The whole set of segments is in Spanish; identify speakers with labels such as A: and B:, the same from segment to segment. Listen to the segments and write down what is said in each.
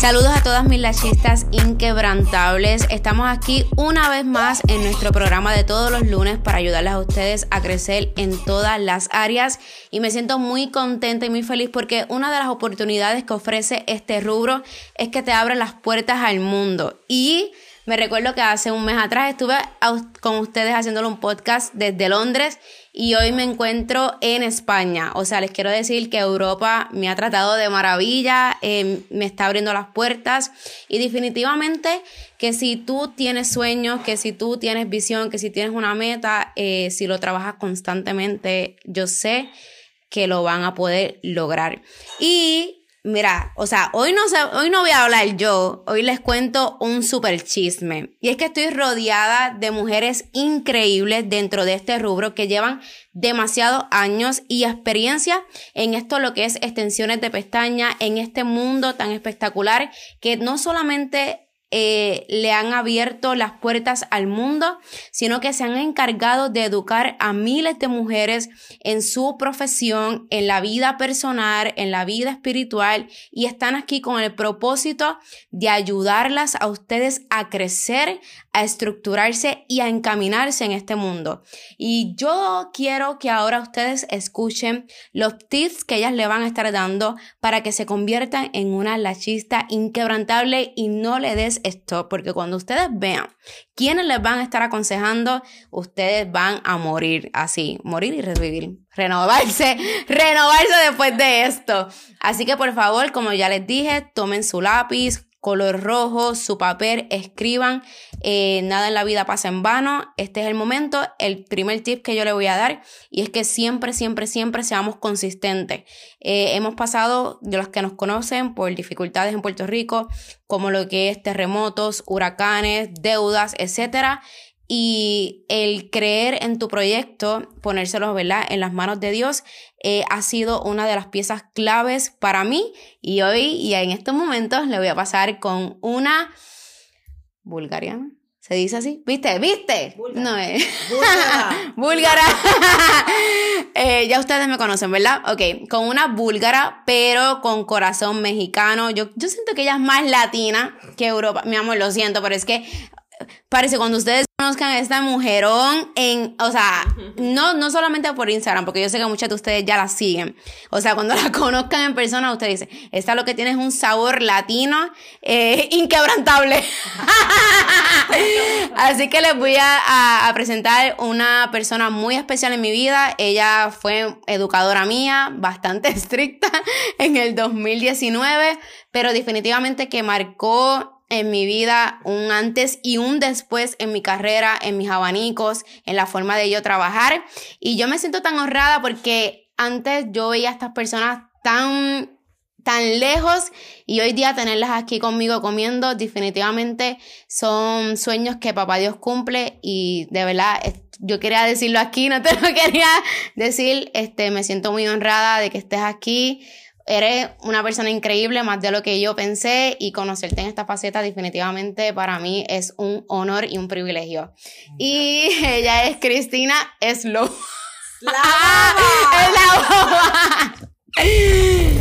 A: Saludos a todas mis lachistas inquebrantables. Estamos aquí una vez más en nuestro programa de todos los lunes para ayudarles a ustedes a crecer en todas las áreas. Y me siento muy contenta y muy feliz porque una de las oportunidades que ofrece este rubro es que te abre las puertas al mundo. Y me recuerdo que hace un mes atrás estuve con ustedes haciéndolo un podcast desde Londres y hoy me encuentro en España. O sea, les quiero decir que Europa me ha tratado de maravilla, eh, me está abriendo las puertas y definitivamente que si tú tienes sueños, que si tú tienes visión, que si tienes una meta, eh, si lo trabajas constantemente, yo sé que lo van a poder lograr. Y Mira, o sea, hoy no, hoy no voy a hablar yo, hoy les cuento un super chisme. Y es que estoy rodeada de mujeres increíbles dentro de este rubro que llevan demasiados años y experiencia en esto lo que es extensiones de pestaña, en este mundo tan espectacular que no solamente eh, le han abierto las puertas al mundo, sino que se han encargado de educar a miles de mujeres en su profesión, en la vida personal, en la vida espiritual y están aquí con el propósito de ayudarlas a ustedes a crecer, a estructurarse y a encaminarse en este mundo. Y yo quiero que ahora ustedes escuchen los tips que ellas le van a estar dando para que se conviertan en una lachista inquebrantable y no le des stop, porque cuando ustedes vean quiénes les van a estar aconsejando, ustedes van a morir así, morir y revivir, renovarse, renovarse después de esto. Así que por favor, como ya les dije, tomen su lápiz, color rojo, su papel, escriban. Eh, nada en la vida pasa en vano. Este es el momento. El primer tip que yo le voy a dar y es que siempre, siempre, siempre seamos consistentes. Eh, hemos pasado, de los que nos conocen, por dificultades en Puerto Rico, como lo que es terremotos, huracanes, deudas, etcétera y el creer en tu proyecto, ponérselo ¿verdad? en las manos de Dios, eh, ha sido una de las piezas claves para mí y hoy y en estos momentos le voy a pasar con una bulgariana. ¿Se dice así? ¿Viste? ¿Viste? No es. Búlgara. Eh, ya ustedes me conocen, ¿verdad? Ok, con una búlgara, pero con corazón mexicano. Yo, yo siento que ella es más latina que Europa. Mi amor, lo siento, pero es que parece cuando ustedes conozcan a esta mujerón en, o sea, no, no solamente por Instagram, porque yo sé que muchas de ustedes ya la siguen. O sea, cuando la conozcan en persona, ustedes dicen, esta lo que tiene es un sabor latino eh, inquebrantable. Así que les voy a, a, presentar una persona muy especial en mi vida. Ella fue educadora mía, bastante estricta en el 2019, pero definitivamente que marcó en mi vida, un antes y un después en mi carrera, en mis abanicos, en la forma de yo trabajar. Y yo me siento tan honrada porque antes yo veía a estas personas tan tan lejos y hoy día tenerlas aquí conmigo comiendo definitivamente son sueños que papá Dios cumple y de verdad yo quería decirlo aquí, no te lo quería decir, este me siento muy honrada de que estés aquí eres una persona increíble, más de lo que yo pensé, y conocerte en esta faceta definitivamente para mí es un honor y un privilegio. Y ella es Cristina Slow.
B: ¡La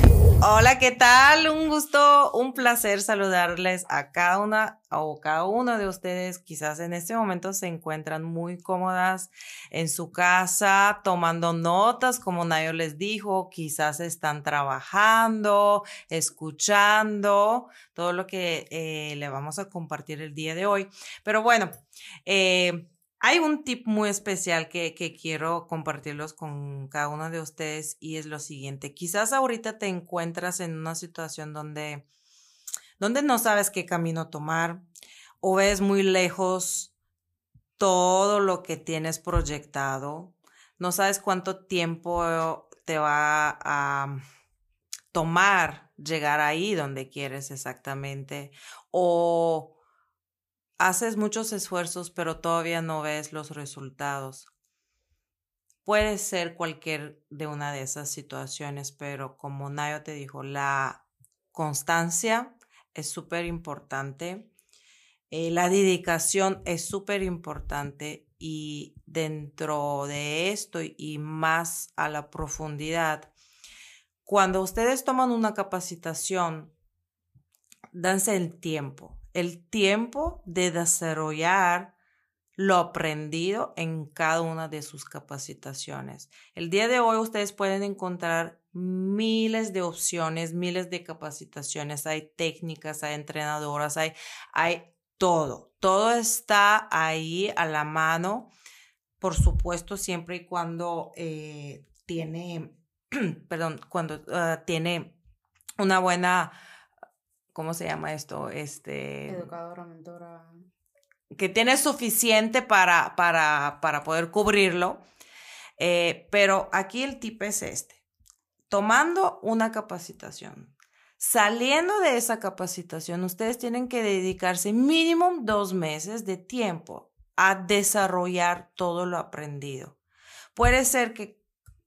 B: Hola, ¿qué tal? Un gusto, un placer saludarles a cada una o cada uno de ustedes. Quizás en este momento se encuentran muy cómodas en su casa, tomando notas, como Nayo les dijo. Quizás están trabajando, escuchando todo lo que eh, le vamos a compartir el día de hoy. Pero bueno, eh, hay un tip muy especial que, quiero compartirlos con cada uno de ustedes y es lo siguiente. Quizás ahorita te encuentras en una situación donde, donde no sabes qué camino tomar o ves muy lejos todo lo que tienes proyectado. No sabes cuánto tiempo te va a tomar llegar ahí donde quieres exactamente o haces muchos esfuerzos pero todavía no ves los resultados. Puede ser cualquier de una de esas situaciones, pero como Nayo te dijo, la constancia es súper importante, eh, la dedicación es súper importante y dentro de esto y más a la profundidad, cuando ustedes toman una capacitación, danse el tiempo, el tiempo de desarrollar lo aprendido en cada una de sus capacitaciones. El día de hoy ustedes pueden encontrar miles de opciones, miles de capacitaciones, hay técnicas, hay entrenadoras, hay, hay todo, todo está ahí a la mano, por supuesto, siempre y cuando eh, tiene, perdón, cuando ah, tiene una buena, ¿cómo se llama esto? Este...
A: Educadora, mentora
B: que tiene suficiente para, para, para poder cubrirlo. Eh, pero aquí el tip es este. Tomando una capacitación, saliendo de esa capacitación, ustedes tienen que dedicarse mínimo dos meses de tiempo a desarrollar todo lo aprendido. Puede ser que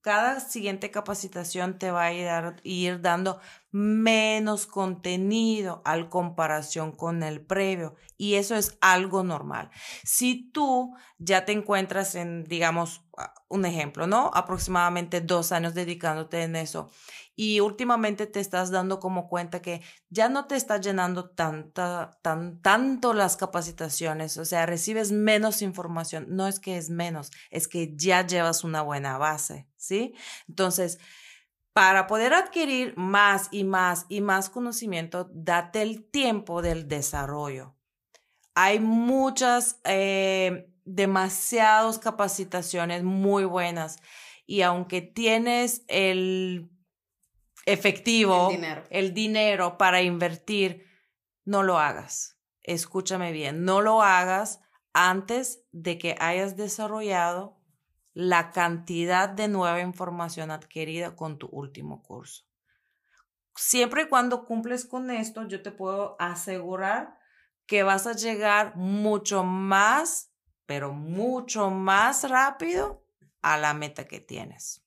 B: cada siguiente capacitación te va a ir, ir, dando menos contenido al comparación con el previo y eso es algo normal. Si tú ya te encuentras en, digamos, un ejemplo, ¿no? Aproximadamente dos años dedicándote en eso y últimamente te estás dando como cuenta que ya no te está llenando tanta, tan, tanto las capacitaciones, o sea, recibes menos información. No es que es menos, es que ya llevas una buena base, ¿sí? Entonces, para poder adquirir más y más y más conocimiento, date el tiempo del desarrollo. Hay muchas, eh, demasiadas capacitaciones muy buenas y aunque tienes el efectivo, el dinero. para invertir, no lo hagas. Escúchame bien, no lo hagas antes de que hayas desarrollado la cantidad de nueva información adquirida con tu último curso. Siempre y cuando cumples con esto, yo te puedo asegurar que vas a llegar mucho más, pero mucho más rápido a la meta que tienes.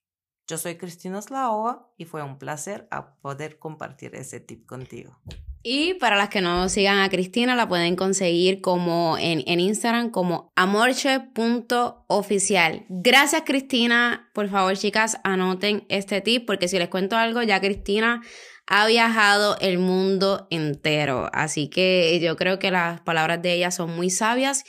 B: Yo soy Cristina Slaova y fue un placer poder compartir ese tip contigo.
A: Y para las que no sigan a Cristina, la pueden conseguir como en, en Instagram como amorche.oficial. Gracias Cristina. Por favor, chicas, anoten este tip porque si les cuento algo, ya Cristina ha viajado el mundo entero. Así que yo creo que las palabras de ella son muy sabias.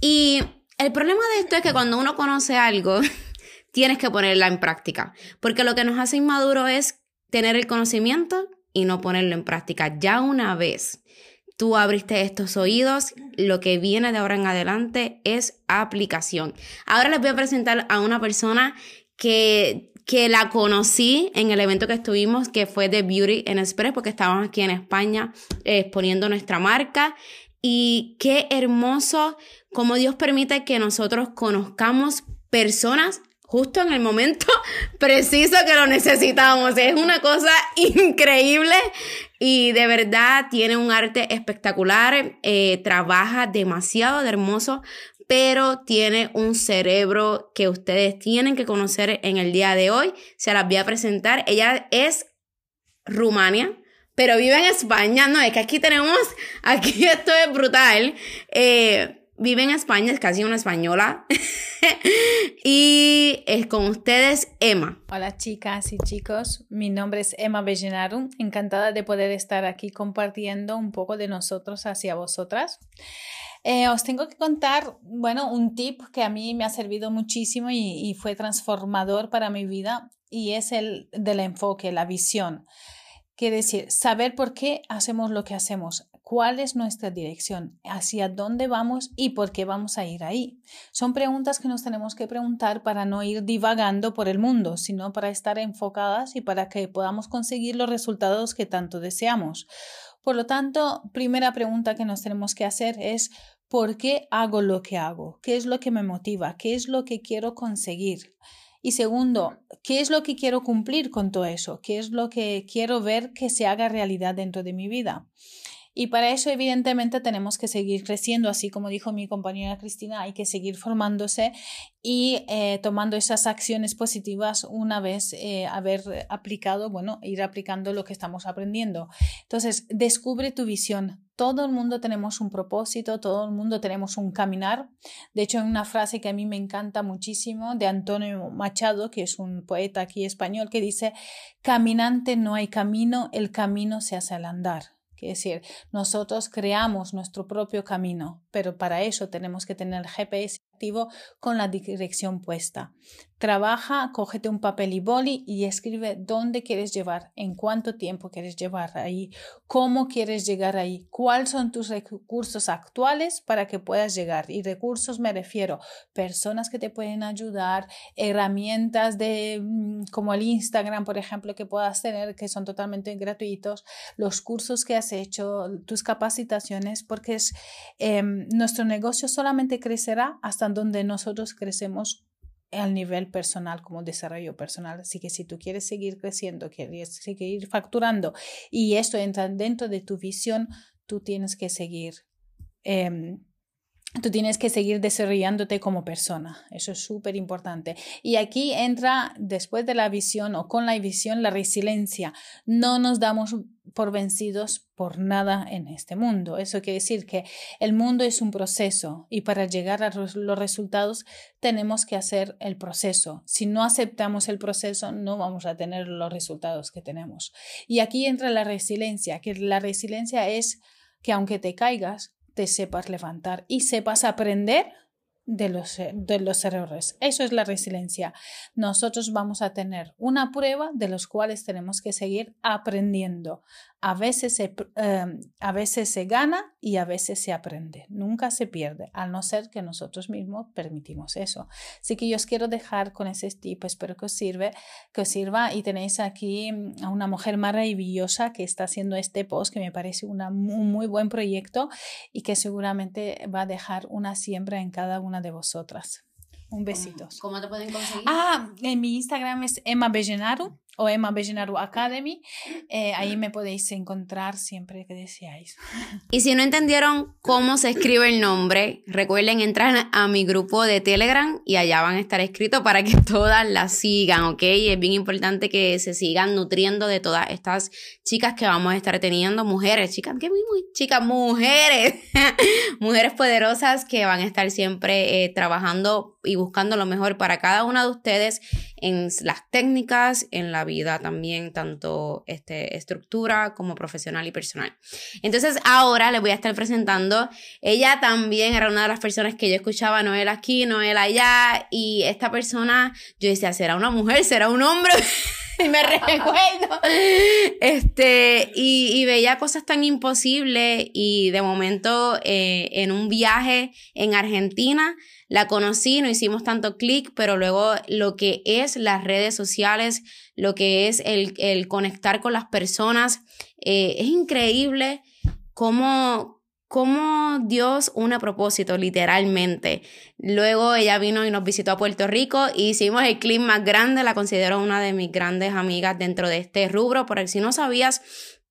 A: Y el problema de esto es que cuando uno conoce algo, tienes que ponerla en práctica. Porque lo que nos hace inmaduro es tener el conocimiento y no ponerlo en práctica. Ya una vez tú abriste estos oídos, lo que viene de ahora en adelante es aplicación. Ahora les voy a presentar a una persona que, que la conocí en el evento que estuvimos, que fue de Beauty en Express, porque estábamos aquí en España eh, exponiendo nuestra marca. Y qué hermoso como Dios permite que nosotros conozcamos personas justo en el momento preciso que lo necesitamos. Es una cosa increíble y de verdad tiene un arte espectacular, eh, trabaja demasiado de hermoso, pero tiene un cerebro que ustedes tienen que conocer en el día de hoy. Se las voy a presentar. Ella es Rumania, pero vive en España. No, es que aquí tenemos, aquí esto es brutal. Eh, vive en España, es casi una española. y es con ustedes Emma.
C: Hola chicas y chicos, mi nombre es Emma Bellenaru, encantada de poder estar aquí compartiendo un poco de nosotros hacia vosotras. Eh, os tengo que contar, bueno, un tip que a mí me ha servido muchísimo y, y fue transformador para mi vida y es el del enfoque, la visión. Quiere decir, saber por qué hacemos lo que hacemos, cuál es nuestra dirección, hacia dónde vamos y por qué vamos a ir ahí. Son preguntas que nos tenemos que preguntar para no ir divagando por el mundo, sino para estar enfocadas y para que podamos conseguir los resultados que tanto deseamos. Por lo tanto, primera pregunta que nos tenemos que hacer es ¿por qué hago lo que hago? ¿Qué es lo que me motiva? ¿Qué es lo que quiero conseguir? Y segundo, ¿qué es lo que quiero cumplir con todo eso? ¿Qué es lo que quiero ver que se haga realidad dentro de mi vida? Y para eso, evidentemente, tenemos que seguir creciendo, así como dijo mi compañera Cristina, hay que seguir formándose y eh, tomando esas acciones positivas una vez eh, haber aplicado, bueno, ir aplicando lo que estamos aprendiendo. Entonces, descubre tu visión. Todo el mundo tenemos un propósito, todo el mundo tenemos un caminar. De hecho, hay una frase que a mí me encanta muchísimo de Antonio Machado, que es un poeta aquí español, que dice, caminante no hay camino, el camino se hace al andar Es decir, nosotros creamos nuestro propio camino, pero para eso tenemos que tener el GPS con la dirección puesta. Trabaja, cógete un papel y boli y escribe dónde quieres llevar, en cuánto tiempo quieres llevar ahí, cómo quieres llegar ahí, cuáles son tus recursos actuales para que puedas llegar. Y recursos me refiero personas que te pueden ayudar, herramientas de mm, como el Instagram, por ejemplo, que puedas tener que son totalmente gratuitos, los cursos que has hecho, tus capacitaciones, porque es, em, nuestro negocio solamente crecerá hasta donde nosotros crecemos al nivel personal como desarrollo personal. Así que si tú quieres seguir creciendo, quieres seguir facturando y esto entra dentro de tu visión, tú tienes que seguir. Em, tú tienes que seguir desarrollándote como persona. Eso es súper importante. Y aquí entra, después de la visión o con la visión, la resiliencia. No nos damos por vencidos por nada en este mundo. Eso quiere decir que el mundo es un proceso y para llegar a los resultados tenemos que hacer el proceso. Si no aceptamos el proceso, no vamos a tener los resultados que tenemos. Y aquí entra la resiliencia, que la resiliencia es que aunque te caigas, te sepas levantar y sepas aprender de los, de los errores. Eso es la resiliencia. Nosotros vamos a tener una prueba de los cuales tenemos que seguir aprendiendo. A veces, se, em, a veces se gana y a veces se aprende. Nunca se pierde, al no ser que nosotros mismos permitimos eso. Así que yo os quiero dejar con ese tip. Espero que os, sirve, que os sirva. Y tenéis aquí mm, a una mujer maravillosa que está haciendo este post, que me parece una, un muy buen proyecto y que seguramente va a dejar una siembra en cada una de vosotras. Un besito.
A: ¿Cómo te pueden conseguir?
C: Ah, en mi Instagram es Emma Bellenaru o Emma Bellenaru Academy. Eh, ahí me podéis encontrar siempre que deseáis.
A: Y si no entendieron cómo se escribe el nombre, recuerden entrar a mi grupo de Telegram y allá van a estar escritos para que todas la sigan, ¿ok? Es bien importante que se sigan nutriendo de todas estas chicas que vamos a estar teniendo, mujeres, chicas, que muy, muy chicas, mujeres, mujeres poderosas que van a estar siempre eh, trabajando y buscando lo mejor para cada una de ustedes en las técnicas, en la vida también, tanto este, estructura como profesional y personal. Entonces ahora les voy a estar presentando, ella también era una de las personas que yo escuchaba, Noel aquí, Noel allá, y esta persona, yo decía, ¿será una mujer? ¿Será un hombre? y me recuerdo. Este, y, veía cosas tan imposibles y de momento eh, en un viaje en Argentina, la conocí, no hicimos tanto clic, pero luego lo que es las redes sociales, lo que es el, conectar con las personas, eh, es increíble cómo, cómo Dios une a propósito, literalmente. Luego ella vino y nos visitó a Puerto Rico y hicimos el clip más grande, la considero una de mis grandes amigas dentro de este rubro, por si no sabías,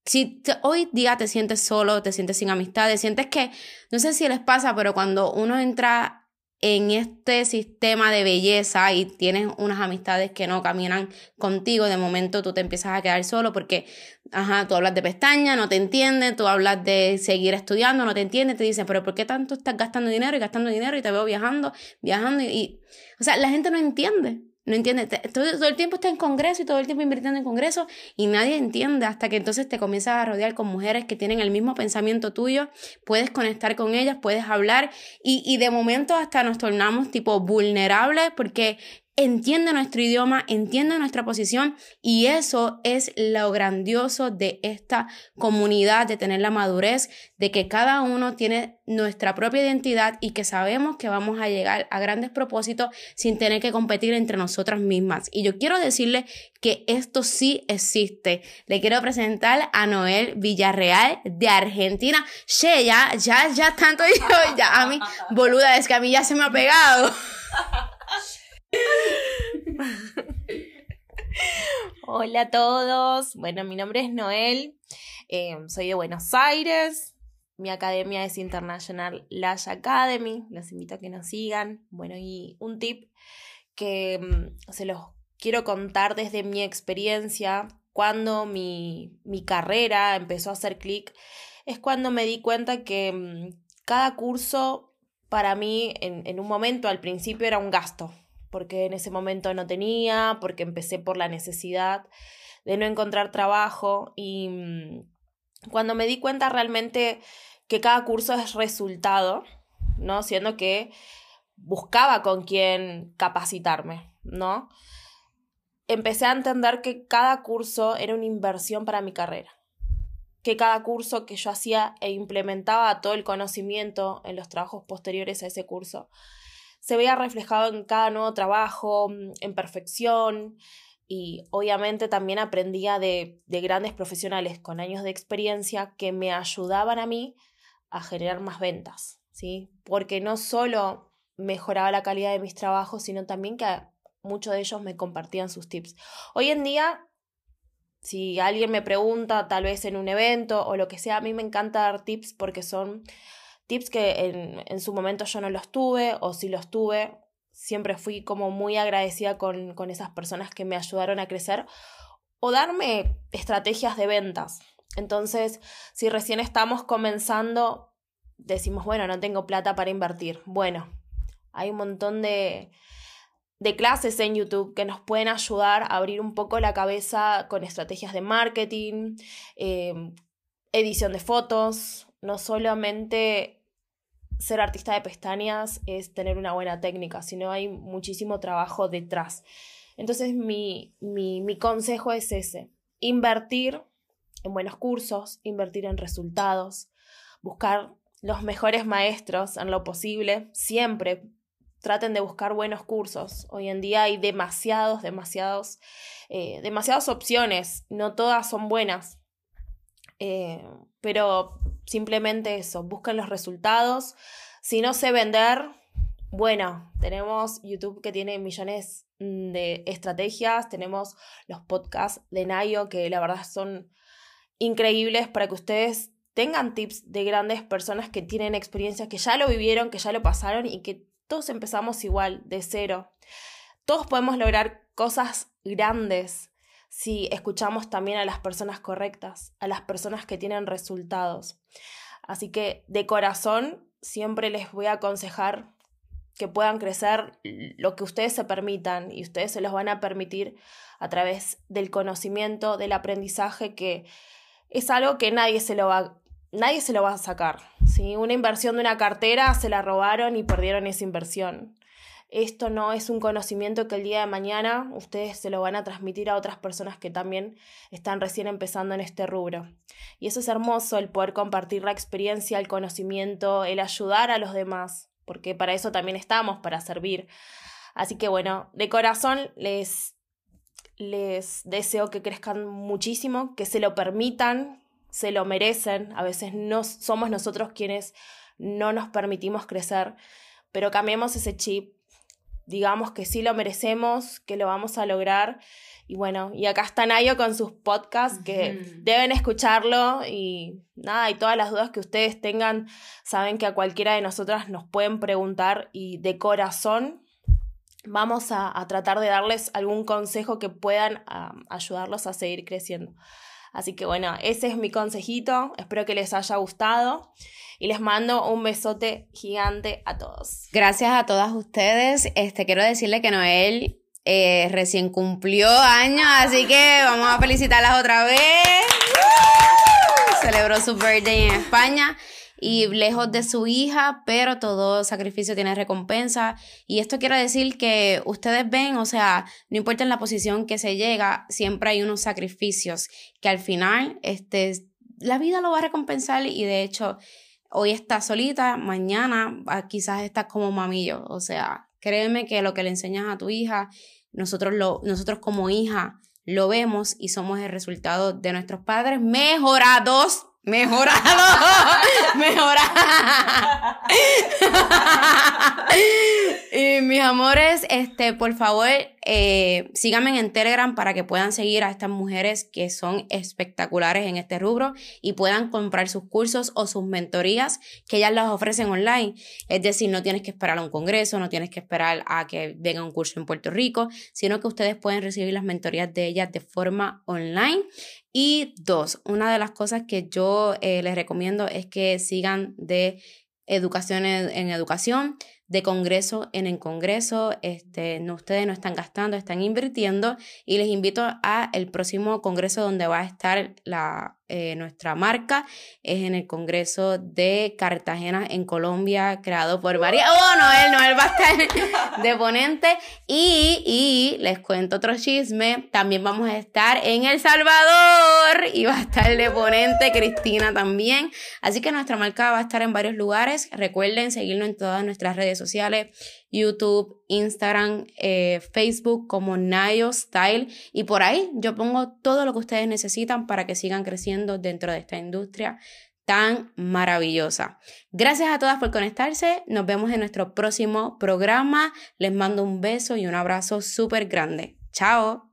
A: si hoy día te sientes solo, te sientes sin amistades, sientes que, no sé si les pasa, pero cuando uno entra en este sistema de belleza y tienes unas amistades que no caminan contigo, de momento tú te empiezas a quedar solo porque, ajá, tú hablas de pestaña, no te entienden, tú hablas de seguir estudiando, no te entienden, te dicen, pero ¿por qué tanto estás gastando dinero y gastando dinero y te veo viajando, viajando y o sea, la gente no entiende. No entiende, todo, el tiempo está en congreso y todo el tiempo invirtiendo en congreso y nadie entiende hasta que entonces te comienzas a rodear con mujeres que tienen el mismo pensamiento tuyo, puedes conectar con ellas, puedes hablar y, y de momento hasta nos tornamos tipo vulnerables porque entiende nuestro idioma, entiende nuestra posición y eso es lo grandioso de esta comunidad, de tener la madurez, de que cada uno tiene nuestra propia identidad y que sabemos que vamos a llegar a grandes propósitos sin tener que competir entre nosotras mismas. Y yo quiero decirle que esto sí existe. Le quiero presentar a Noel Villarreal de Argentina. Che, ya, ya, ya tanto yo, ya a mí, boluda, es que a mí ya se me ha pegado.
D: Hola a todos. Bueno, mi nombre es Noel. Eh, soy de Buenos Aires. Mi academia es International Lash Academy. Los invito a que nos sigan. Bueno, y un tip que mm, se los quiero contar desde mi experiencia. Cuando mi, mi carrera empezó a hacer clic, es cuando me di cuenta que mm, cada curso para mí en, en un momento al principio era un gasto porque en ese momento no tenía, porque empecé por la necesidad de no encontrar trabajo y, mm, cuando me di cuenta realmente que cada curso es resultado, ¿no? Siendo que buscaba con quién capacitarme, ¿no? Empecé a entender que cada curso era una inversión para mi carrera, que cada curso que yo hacía e implementaba todo el conocimiento en los trabajos posteriores a ese curso se veía reflejado en cada nuevo trabajo, en perfección, y obviamente también aprendía de, de, grandes profesionales con años de experiencia que me ayudaban a mí a generar más ventas, ¿sí? Porque no solo mejoraba la calidad de mis trabajos, sino también que muchos de ellos me compartían sus tips. Hoy en día, si alguien me pregunta, tal vez en un evento o lo que sea, a mí me encanta dar tips porque son tips que en, en su momento yo no los tuve o si los tuve, siempre fui como muy agradecida con, con esas personas que me ayudaron a crecer o darme estrategias de ventas. Entonces, si recién estamos comenzando, decimos, bueno, no tengo plata para invertir. Bueno, hay un montón de, de clases en YouTube que nos pueden ayudar a abrir un poco la cabeza con estrategias de marketing, eh, edición de fotos, no solamente ser artista de pestañas es tener una buena técnica, sino hay muchísimo trabajo detrás. Entonces mi, mi, mi consejo es ese, invertir en buenos cursos, invertir en resultados, buscar los mejores maestros en lo posible, siempre traten de buscar buenos cursos. Hoy en día hay demasiados, demasiados, eh, demasiadas opciones, no todas son buenas, eh, pero simplemente eso, busquen los resultados. Si no sé vender, bueno, tenemos YouTube que tiene millones de estrategias, tenemos los podcasts de Nayo que la verdad son increíbles para que ustedes tengan tips de grandes personas que tienen experiencias, que ya lo vivieron, que ya lo pasaron y que todos empezamos igual, de cero. Todos podemos lograr cosas grandes si escuchamos también a las personas correctas, a las personas que tienen resultados. Así que de corazón siempre les voy a aconsejar que puedan crecer lo que ustedes se permitan y ustedes se los van a permitir a través del conocimiento, del aprendizaje, que es algo que nadie se lo va, nadie se lo va a sacar. ¿sí? Una inversión de una cartera se la robaron y perdieron esa inversión. Esto no es un conocimiento que el día de mañana ustedes se lo van a transmitir a otras personas que también están recién empezando en este rubro. Y eso es hermoso, el poder compartir la experiencia, el conocimiento, el ayudar a los demás, porque para eso también estamos, para servir. Así que bueno, de corazón les, les deseo que crezcan muchísimo, que se lo permitan, se lo merecen. A veces no somos nosotros quienes no nos permitimos crecer, pero cambiemos ese chip digamos que sí lo merecemos, que lo vamos a lograr. Y bueno, y acá está Nayo con sus podcasts que deben escucharlo y nada, y todas las dudas que ustedes tengan, saben que a cualquiera de nosotras nos pueden preguntar y de corazón vamos a, tratar de darles algún consejo que puedan ayudarlos a seguir creciendo. Así que bueno, ese es mi consejito, espero que les haya gustado y les mando un besote gigante a todos.
A: Gracias a todas ustedes. Este, quiero decirle que Noel eh, recién cumplió años, así que vamos a felicitarlas otra vez. Celebró su birthday en España y lejos de su hija, pero todo sacrificio tiene recompensa. Y esto quiero decir que ustedes ven, o sea, no importa en la posición que se llega, siempre hay unos sacrificios que al final, este, la vida lo va a recompensar y de hecho hoy estás solita, mañana ah, quizás estás como mamillo. O sea, créeme que lo que le enseñas a tu hija, nosotros, lo, nosotros como hija lo vemos y somos el resultado de nuestros padres mejorados. Mejorado, mejorado. y mis amores, este, por favor, eh, síganme en Telegram para que puedan seguir a estas mujeres que son espectaculares en este rubro y puedan comprar sus cursos o sus mentorías que ellas las ofrecen online. Es decir, no tienes que esperar a un congreso, no tienes que esperar a que venga un curso en Puerto Rico, sino que ustedes pueden recibir las mentorías de ellas de forma online. Y dos, una de las cosas que yo eh, les recomiendo es que sigan de educación en educación de congreso en el congreso. Este, no, ustedes no están gastando, están invirtiendo y les invito a el próximo congreso donde va a estar la eh, nuestra marca es en el Congreso de Cartagena en Colombia, creado por María. Oh, Noel, Noel va a estar de ponente. Y, y les cuento otro chisme, también vamos a estar en El Salvador y va a estar de ponente Cristina también. Así que nuestra marca va a estar en varios lugares. Recuerden seguirnos en todas nuestras redes sociales YouTube, Instagram, eh, Facebook como Nayo Style y por ahí yo pongo todo lo que ustedes necesitan para que sigan creciendo dentro de esta industria tan maravillosa. Gracias a todas por conectarse. Nos vemos en nuestro próximo programa. Les mando un beso y un abrazo súper grande. Chao.